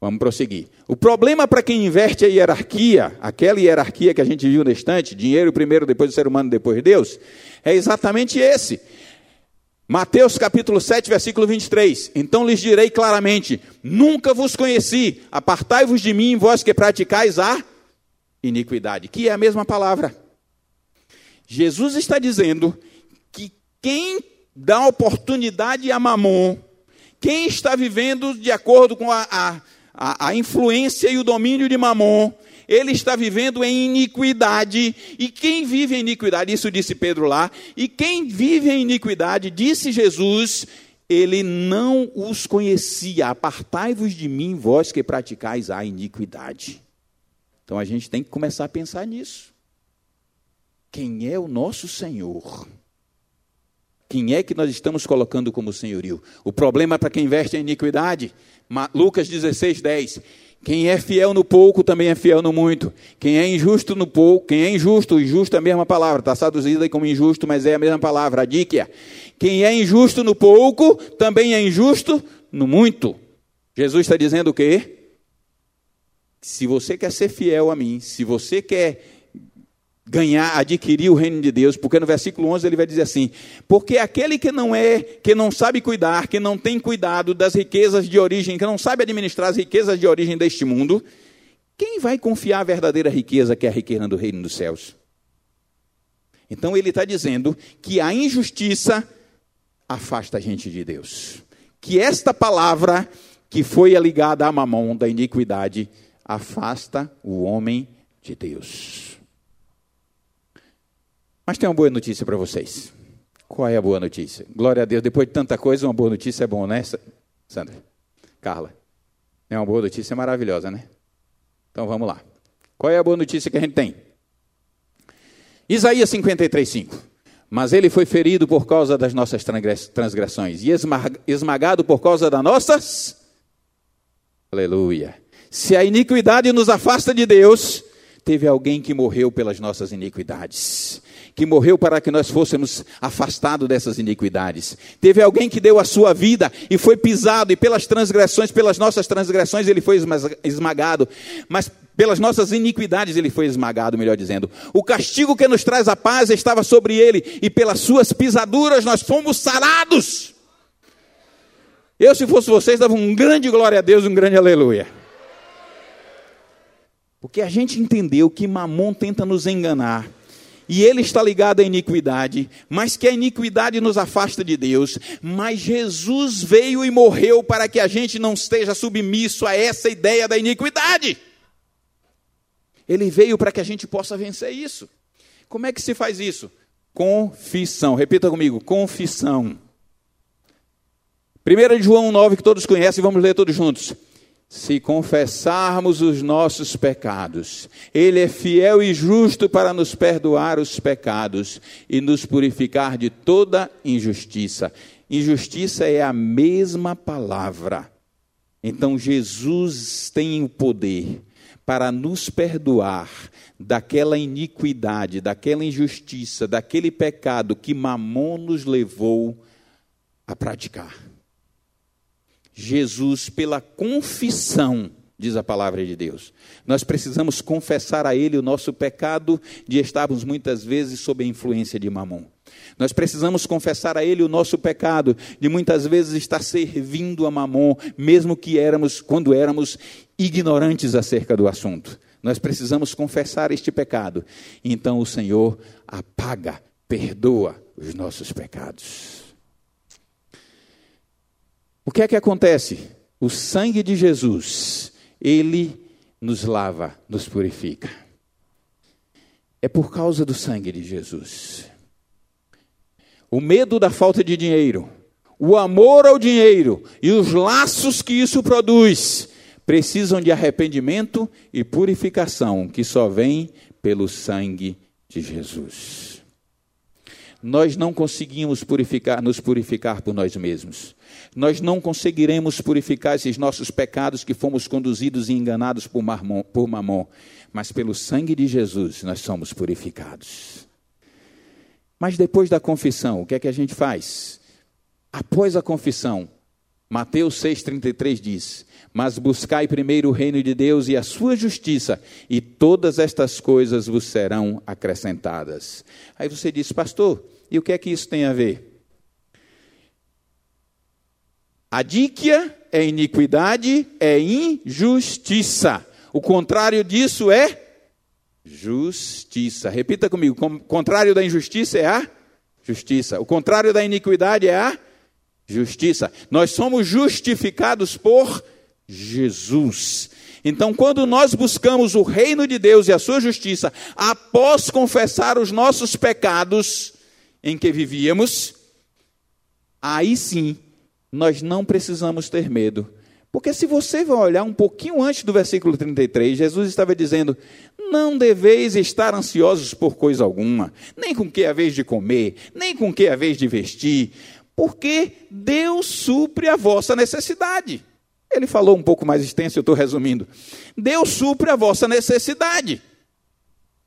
S1: Vamos prosseguir. O problema para quem inverte a hierarquia, aquela hierarquia que a gente viu na estante, dinheiro primeiro, depois o ser humano, depois Deus, é exatamente esse. Mateus capítulo 7, versículo 23. Então lhes direi claramente: Nunca vos conheci, apartai-vos de mim, vós que praticais a iniquidade, que é a mesma palavra. Jesus está dizendo Quem dá oportunidade a mamon, quem está vivendo de acordo com a, a, a, a influência e o domínio de mamon, ele está vivendo em iniquidade. E quem vive em iniquidade, isso disse Pedro lá, e quem vive em iniquidade, disse Jesus, ele não os conhecia. Apartai-vos de mim, vós que praticais a iniquidade. Então a gente tem que começar a pensar nisso. Quem é o nosso Senhor? Quem é que nós estamos colocando como senhorio? O problema para quem investe em iniquidade, Lucas 16, 10. Quem é fiel no pouco também é fiel no muito. Quem é injusto no pouco, quem é injusto, injusto é a mesma palavra, está traduzida como injusto, mas é a mesma palavra, a díquia. Quem é injusto no pouco, também é injusto no muito. Jesus está dizendo o quê? Se você quer ser fiel a mim, se você quer ganhar, adquirir o reino de Deus, porque no versículo 11 ele vai dizer assim: "Porque aquele que não é, que não sabe cuidar, que não tem cuidado das riquezas de origem, que não sabe administrar as riquezas de origem deste mundo, quem vai confiar a verdadeira riqueza, que é a riqueza do reino dos céus?" Então ele está dizendo que a injustiça afasta a gente de Deus. Que esta palavra que foi ligada a mamão da iniquidade afasta o homem de Deus. Mas tem uma boa notícia para vocês. Qual é a boa notícia? Glória a Deus, depois de tanta coisa, uma boa notícia é bom, né, Sandra? Carla? É uma boa notícia maravilhosa, né? Então vamos lá. Qual é a boa notícia que a gente tem? Isaías 53, 5. Mas ele foi ferido por causa das nossas transgressões e esmagado por causa das nossas. Aleluia. Se a iniquidade nos afasta de Deus, teve alguém que morreu pelas nossas iniquidades que morreu para que nós fôssemos afastados dessas iniquidades. Teve alguém que deu a sua vida e foi pisado, e pelas transgressões, pelas nossas transgressões, ele foi esmagado, mas pelas nossas iniquidades ele foi esmagado, melhor dizendo. O castigo que nos traz a paz estava sobre ele, e pelas suas pisaduras nós fomos sarados. Eu, se fosse vocês, dava um grande glória a Deus, um grande aleluia. Porque a gente entendeu que Mamon tenta nos enganar e ele está ligado à iniquidade, mas que a iniquidade nos afasta de Deus. Mas Jesus veio e morreu para que a gente não esteja submisso a essa ideia da iniquidade. Ele veio para que a gente possa vencer isso. Como é que se faz isso? Confissão. Repita comigo: confissão. 1 João 9, que todos conhecem, vamos ler todos juntos se confessarmos os nossos pecados, Ele é fiel e justo para nos perdoar os pecados e nos purificar de toda injustiça. Injustiça é a mesma palavra. Então Jesus tem o poder para nos perdoar daquela iniquidade, daquela injustiça, daquele pecado que Mamon nos levou a praticar. Jesus pela confissão, diz a palavra de Deus. Nós precisamos confessar a Ele o nosso pecado de estarmos muitas vezes sob a influência de mamon. Nós precisamos confessar a Ele o nosso pecado de muitas vezes estar servindo a mamon, mesmo que éramos, quando éramos ignorantes acerca do assunto. Nós precisamos confessar este pecado. Então o Senhor apaga, perdoa os nossos pecados. O que é que acontece? O sangue de Jesus, ele nos lava, nos purifica. É por causa do sangue de Jesus. O medo da falta de dinheiro, o amor ao dinheiro e os laços que isso produz precisam de arrependimento e purificação que só vem pelo sangue de Jesus. Nós não conseguimos purificar, nos purificar por nós mesmos. Nós não conseguiremos purificar esses nossos pecados que fomos conduzidos e enganados por, marmon, por mamon, mas pelo sangue de Jesus nós somos purificados. Mas depois da confissão, o que é que a gente faz? Após a confissão, Mateus 6,33 diz: Mas buscai primeiro o reino de Deus e a sua justiça, e todas estas coisas vos serão acrescentadas. Aí você diz, pastor, e o que é que isso tem a ver? Adíquia é iniquidade, é injustiça. O contrário disso é justiça. Repita comigo: o contrário da injustiça é a Justiça. O contrário da iniquidade é a justiça. Nós somos justificados por Jesus. Então, quando nós buscamos o reino de Deus e a sua justiça, após confessar os nossos pecados em que vivíamos, aí sim nós não precisamos ter medo. Porque se você vai olhar um pouquinho antes do versículo 33, Jesus estava dizendo: Não deveis estar ansiosos por coisa alguma, nem com que é a vez de comer, nem com que é a vez de vestir, porque Deus supre a vossa necessidade. Ele falou um pouco mais extenso, eu estou resumindo. Deus supre a vossa necessidade.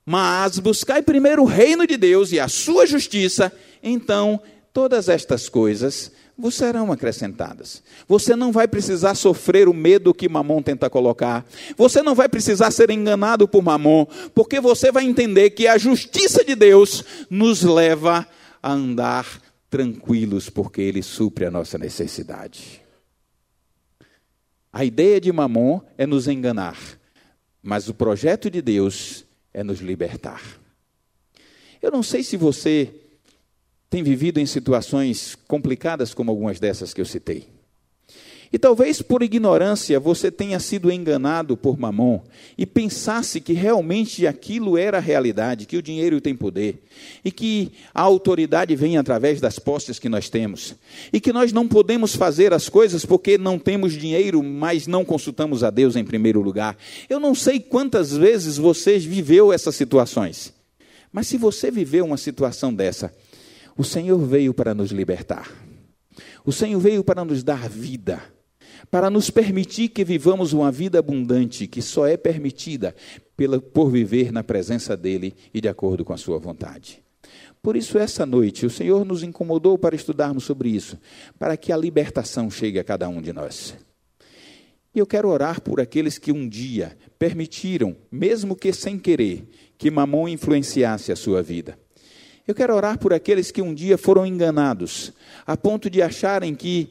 S1: Mas buscai primeiro o reino de Deus e a sua justiça, então todas estas coisas vos serão acrescentadas. Você não vai precisar sofrer o medo que Mamon tenta colocar. Você não vai precisar ser enganado por Mamon, porque você vai entender que a justiça de Deus nos leva a andar tranquilos, porque Ele supre a nossa necessidade. A ideia de Mamon é nos enganar, mas o projeto de Deus é nos libertar. Eu não sei se você tem vivido em situações complicadas como algumas dessas que eu citei. E talvez por ignorância você tenha sido enganado por Mamon e pensasse que realmente aquilo era a realidade, que o dinheiro tem poder e que a autoridade vem através das posses que nós temos e que nós não podemos fazer as coisas porque não temos dinheiro, mas não consultamos a Deus em primeiro lugar. Eu não sei quantas vezes você viveu essas situações, mas se você viveu uma situação dessa, o Senhor veio para nos libertar. O Senhor veio para nos dar vida para nos permitir que vivamos uma vida abundante que só é permitida pela, por viver na presença dEle e de acordo com a Sua vontade. Por isso, essa noite, o Senhor nos incomodou para estudarmos sobre isso, para que a libertação chegue a cada um de nós. E eu quero orar por aqueles que um dia permitiram, mesmo que sem querer, que Mamon influenciasse a sua vida. Eu quero orar por aqueles que um dia foram enganados, a ponto de acharem que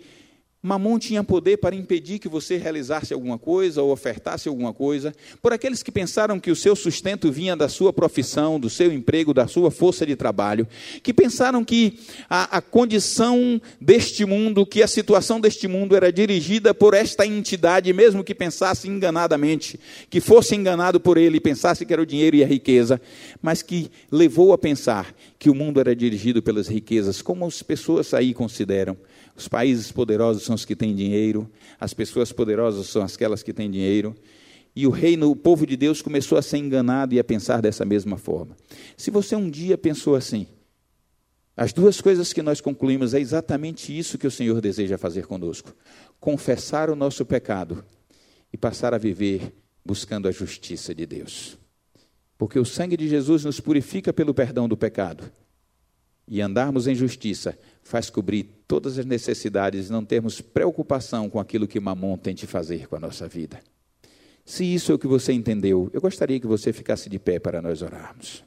S1: Mamon tinha poder para impedir que você realizasse alguma coisa ou ofertasse alguma coisa. Por aqueles que pensaram que o seu sustento vinha da sua profissão, do seu emprego, da sua força de trabalho. Que pensaram que a, a condição deste mundo, que a situação deste mundo era dirigida por esta entidade, mesmo que pensasse enganadamente, que fosse enganado por ele e pensasse que era o dinheiro e a riqueza, mas que levou a pensar que o mundo era dirigido pelas riquezas, como as pessoas aí consideram. Os países poderosos são os que têm dinheiro, as pessoas poderosas são aquelas que têm dinheiro. E o reino, o povo de Deus começou a ser enganado e a pensar dessa mesma forma. Se você um dia pensou assim, as duas coisas que nós concluímos é exatamente isso que o Senhor deseja fazer conosco: confessar o nosso pecado e passar a viver buscando a justiça de Deus. Porque o sangue de Jesus nos purifica pelo perdão do pecado e andarmos em justiça faz cobrir todas as necessidades e não termos preocupação com aquilo que Mamon tente fazer com a nossa vida. Se isso é o que você entendeu, eu gostaria que você ficasse de pé para nós orarmos.